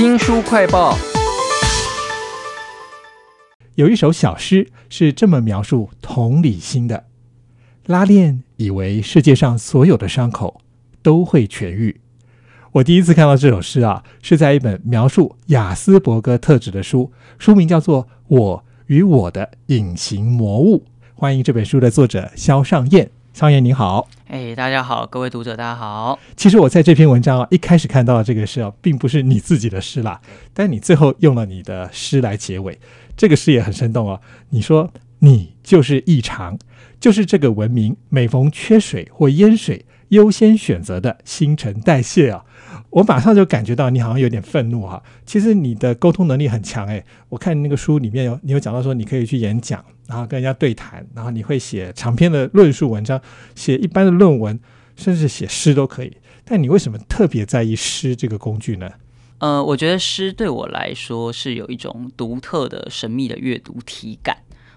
新书快报。有一首小诗是这么描述同理心的：拉链以为世界上所有的伤口都会痊愈。我第一次看到这首诗啊，是在一本描述雅斯伯格特质的书，书名叫做《我与我的隐形魔物》。欢迎这本书的作者肖尚燕。尚燕你好，哎，大家好，各位读者大家好。其实我在这篇文章啊，一开始看到的这个诗啊，并不是你自己的诗啦，但你最后用了你的诗来结尾，这个诗也很生动哦。你说你就是异常，就是这个文明每逢缺水或淹水，优先选择的新陈代谢啊。我马上就感觉到你好像有点愤怒哈。其实你的沟通能力很强诶，我看那个书里面有你有讲到说你可以去演讲，然后跟人家对谈，然后你会写长篇的论述文章，写一般的论文，甚至写诗都可以。但你为什么特别在意诗这个工具呢？呃，我觉得诗对我来说是有一种独特的神秘的阅读体感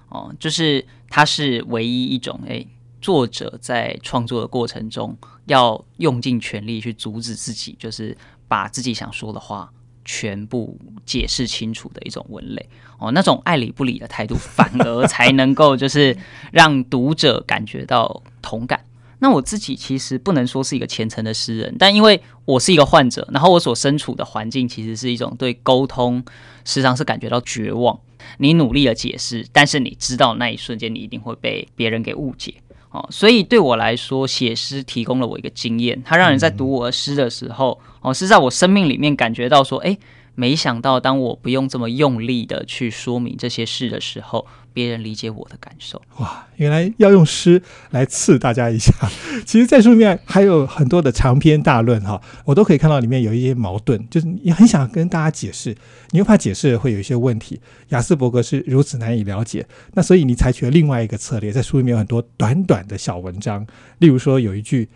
哦，就是它是唯一一种诶。作者在创作的过程中，要用尽全力去阻止自己，就是把自己想说的话全部解释清楚的一种文类哦，那种爱理不理的态度，反而才能够就是让读者感觉到同感。那我自己其实不能说是一个虔诚的诗人，但因为我是一个患者，然后我所身处的环境其实是一种对沟通时常是感觉到绝望。你努力的解释，但是你知道那一瞬间你一定会被别人给误解。哦，所以对我来说，写诗提供了我一个经验，它让人在读我的诗的时候，哦，是在我生命里面感觉到说，哎。没想到，当我不用这么用力的去说明这些事的时候，别人理解我的感受。哇，原来要用诗来刺大家一下。其实，在书里面还有很多的长篇大论哈，我都可以看到里面有一些矛盾，就是你很想跟大家解释，你又怕解释会有一些问题。雅斯伯格是如此难以了解，那所以你采取了另外一个策略，在书里面有很多短短的小文章，例如说有一句：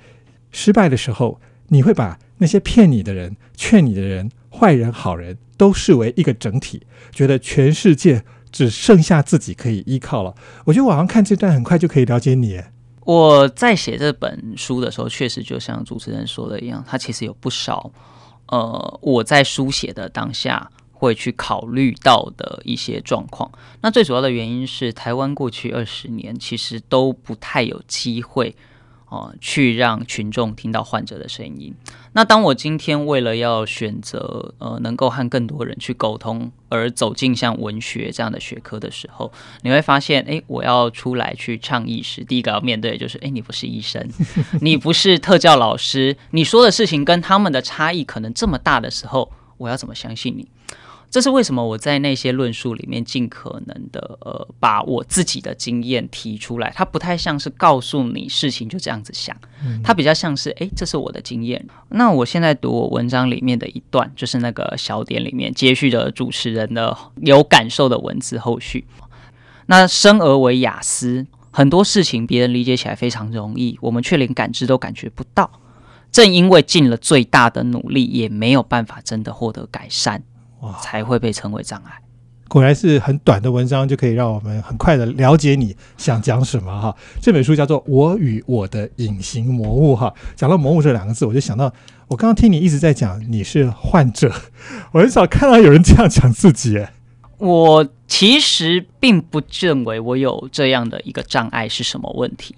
失败的时候，你会把那些骗你的人、劝你的人。坏人、好人都视为一个整体，觉得全世界只剩下自己可以依靠了。我觉得网上看这段很快就可以了解你。我在写这本书的时候，确实就像主持人说的一样，它其实有不少呃我在书写的当下会去考虑到的一些状况。那最主要的原因是，台湾过去二十年其实都不太有机会。哦，去让群众听到患者的声音。那当我今天为了要选择呃，能够和更多人去沟通，而走进像文学这样的学科的时候，你会发现，哎，我要出来去倡议时，第一个要面对的就是，哎，你不是医生，你不是特教老师，你说的事情跟他们的差异可能这么大的时候，我要怎么相信你？这是为什么我在那些论述里面尽可能的呃把我自己的经验提出来，它不太像是告诉你事情就这样子想，它比较像是哎这是我的经验。那我现在读我文章里面的一段，就是那个小点里面接续的主持人的有感受的文字后续。那生而为雅思，很多事情别人理解起来非常容易，我们却连感知都感觉不到。正因为尽了最大的努力，也没有办法真的获得改善。哇，才会被称为障碍。果然是很短的文章就可以让我们很快的了解你想讲什么哈。这本书叫做《我与我的隐形魔物》哈。讲到“魔物”这两个字，我就想到我刚刚听你一直在讲你是患者，我很少看到有人这样讲自己。我其实并不认为我有这样的一个障碍是什么问题。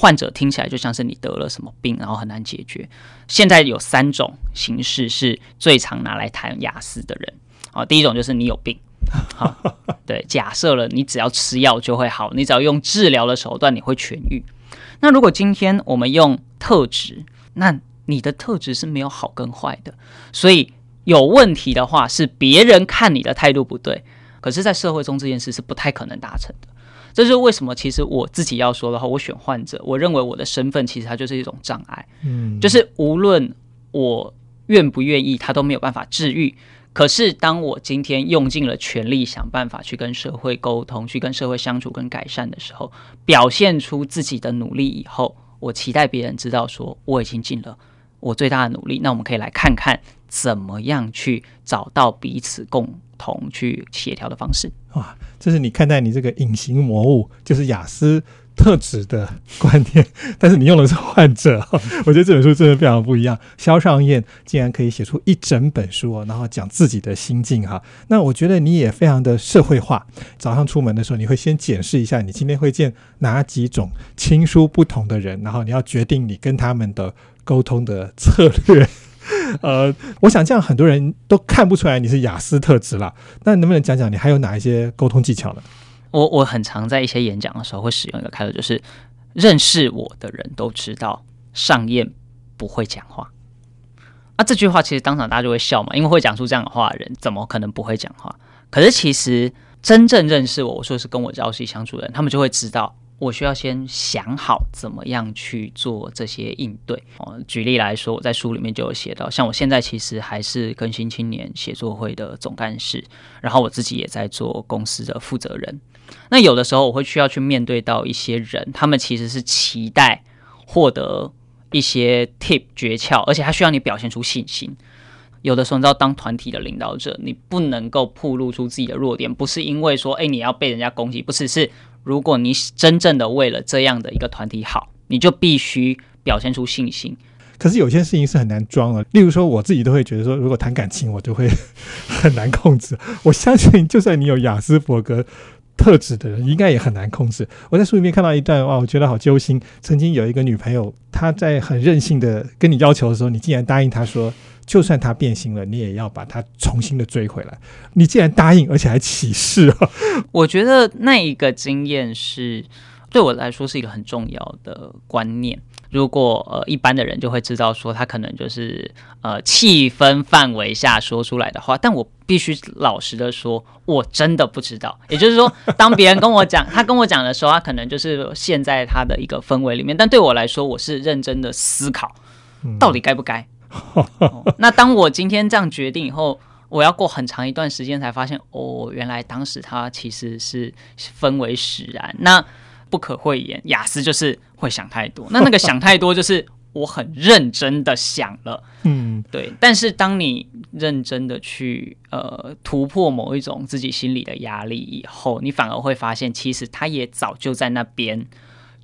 患者听起来就像是你得了什么病，然后很难解决。现在有三种形式是最常拿来谈雅思的人。好，第一种就是你有病，好，对，假设了你只要吃药就会好，你只要用治疗的手段你会痊愈。那如果今天我们用特质，那你的特质是没有好跟坏的，所以有问题的话是别人看你的态度不对，可是，在社会中这件事是不太可能达成的。这是为什么？其实我自己要说的话，我选患者，我认为我的身份其实它就是一种障碍。嗯，就是无论我愿不愿意，他都没有办法治愈。可是当我今天用尽了全力想办法去跟社会沟通，去跟社会相处跟改善的时候，表现出自己的努力以后，我期待别人知道说我已经尽了我最大的努力。那我们可以来看看怎么样去找到彼此共。同去协调的方式哇，这是你看待你这个隐形魔物，就是雅思特质的观念，但是你用的是患者，我觉得这本书真的非常不一样。肖尚燕竟然可以写出一整本书，然后讲自己的心境哈。那我觉得你也非常的社会化。早上出门的时候，你会先检视一下你今天会见哪几种亲疏不同的人，然后你要决定你跟他们的沟通的策略。呃，我想这样很多人都看不出来你是雅思特质了。那能不能讲讲你还有哪一些沟通技巧呢？我我很常在一些演讲的时候会使用一个开头，就是认识我的人都知道上燕不会讲话。啊，这句话其实当场大家就会笑嘛，因为会讲出这样的话的人怎么可能不会讲话？可是其实真正认识我，我说是跟我朝夕相处的人，他们就会知道。我需要先想好怎么样去做这些应对哦。举例来说，我在书里面就有写到，像我现在其实还是更新青年写作会的总干事，然后我自己也在做公司的负责人。那有的时候我会需要去面对到一些人，他们其实是期待获得一些 tip 诀窍，而且他需要你表现出信心。有的时候，你知道，当团体的领导者，你不能够暴露出自己的弱点，不是因为说，哎，你要被人家攻击，不是是。如果你真正的为了这样的一个团体好，你就必须表现出信心。可是有些事情是很难装的，例如说我自己都会觉得说，如果谈感情，我就会 很难控制。我相信，就算你有雅思伯格特质的人，应该也很难控制。我在书里面看到一段哇，我觉得好揪心。曾经有一个女朋友，她在很任性的跟你要求的时候，你竟然答应她说。就算她变心了，你也要把她重新的追回来。你竟然答应，而且还起誓啊！我觉得那一个经验是对我来说是一个很重要的观念。如果呃一般的人就会知道说他可能就是呃气氛范围下说出来的话，但我必须老实的说，我真的不知道。也就是说，当别人跟我讲，他跟我讲的时候，他可能就是陷在他的一个氛围里面。但对我来说，我是认真的思考，到底该不该。那当我今天这样决定以后，我要过很长一段时间才发现，哦，原来当时他其实是氛围使然。那不可讳言，雅思就是会想太多。那那个想太多，就是我很认真的想了，嗯，对。但是当你认真的去呃突破某一种自己心里的压力以后，你反而会发现，其实他也早就在那边。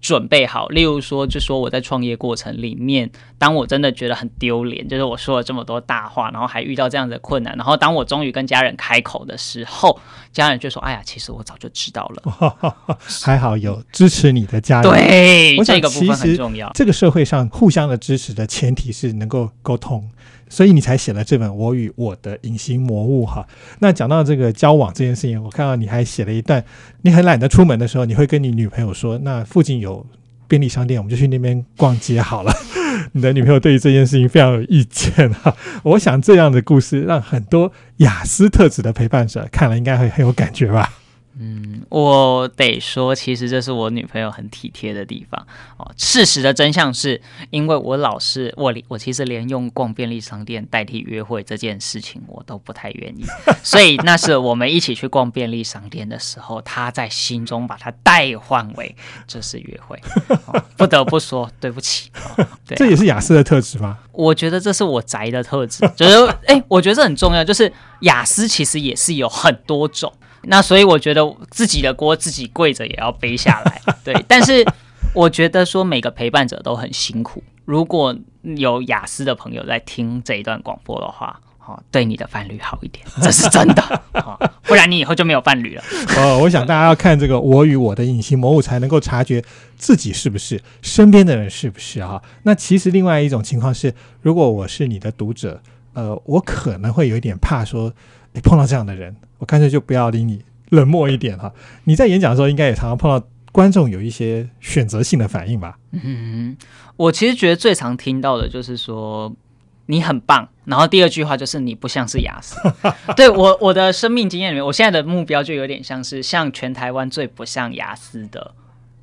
准备好，例如说，就说我在创业过程里面，当我真的觉得很丢脸，就是我说了这么多大话，然后还遇到这样的困难，然后当我终于跟家人开口的时候，家人就说：“哎呀，其实我早就知道了。”还好有支持你的家人。对，这个部分很重要。这个社会上互相的支持的前提是能够沟通。所以你才写了这本《我与我的隐形魔物》哈。那讲到这个交往这件事情，我看到你还写了一段，你很懒得出门的时候，你会跟你女朋友说：“那附近有便利商店，我们就去那边逛街好了。”你的女朋友对于这件事情非常有意见哈。我想这样的故事让很多雅思特质的陪伴者看了应该会很有感觉吧。嗯，我得说，其实这是我女朋友很体贴的地方哦。事实的真相是，因为我老是我我其实连用逛便利商店代替约会这件事情我都不太愿意，所以那是我们一起去逛便利商店的时候，她在心中把它代换为这是约会。不得不说，对不起，对，这也是雅思的特质吗？我觉得这是我宅的特质，就是哎，我觉得这很重要，就是雅思其实也是有很多种。那所以我觉得自己的锅自己跪着也要背下来，对。但是我觉得说每个陪伴者都很辛苦。如果有雅思的朋友在听这一段广播的话，哦，对你的伴侣好一点，这是真的，不然你以后就没有伴侣了。哦，我想大家要看这个《我与我的隐形魔物》，才能够察觉自己是不是，身边的人是不是哈。那其实另外一种情况是，如果我是你的读者，呃，我可能会有一点怕说。你碰到这样的人，我干脆就不要理你，冷漠一点哈。你在演讲的时候，应该也常常碰到观众有一些选择性的反应吧？嗯，我其实觉得最常听到的就是说你很棒，然后第二句话就是你不像是雅思。对我我的生命经验里面，我现在的目标就有点像是像全台湾最不像雅思的。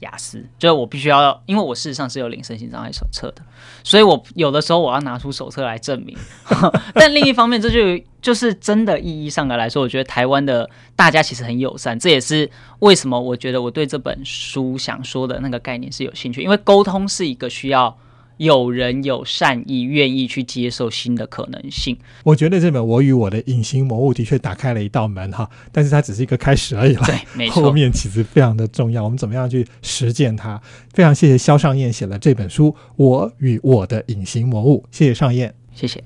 雅思就是我必须要，因为我事实上是有领身心障碍手册的，所以我有的时候我要拿出手册来证明。但另一方面，这就就是真的意义上的来说，我觉得台湾的大家其实很友善，这也是为什么我觉得我对这本书想说的那个概念是有兴趣，因为沟通是一个需要有人有善意，愿意去接受新的可能性。我觉得这本《我与我的隐形魔物》的确打开了一道门哈，但是它只是一个开始而已啦。对，没错后。面其实非常的重要，我们怎么样去实践它？非常谢谢肖尚燕写了这本书《我与我的隐形魔物》，谢谢尚燕。谢谢。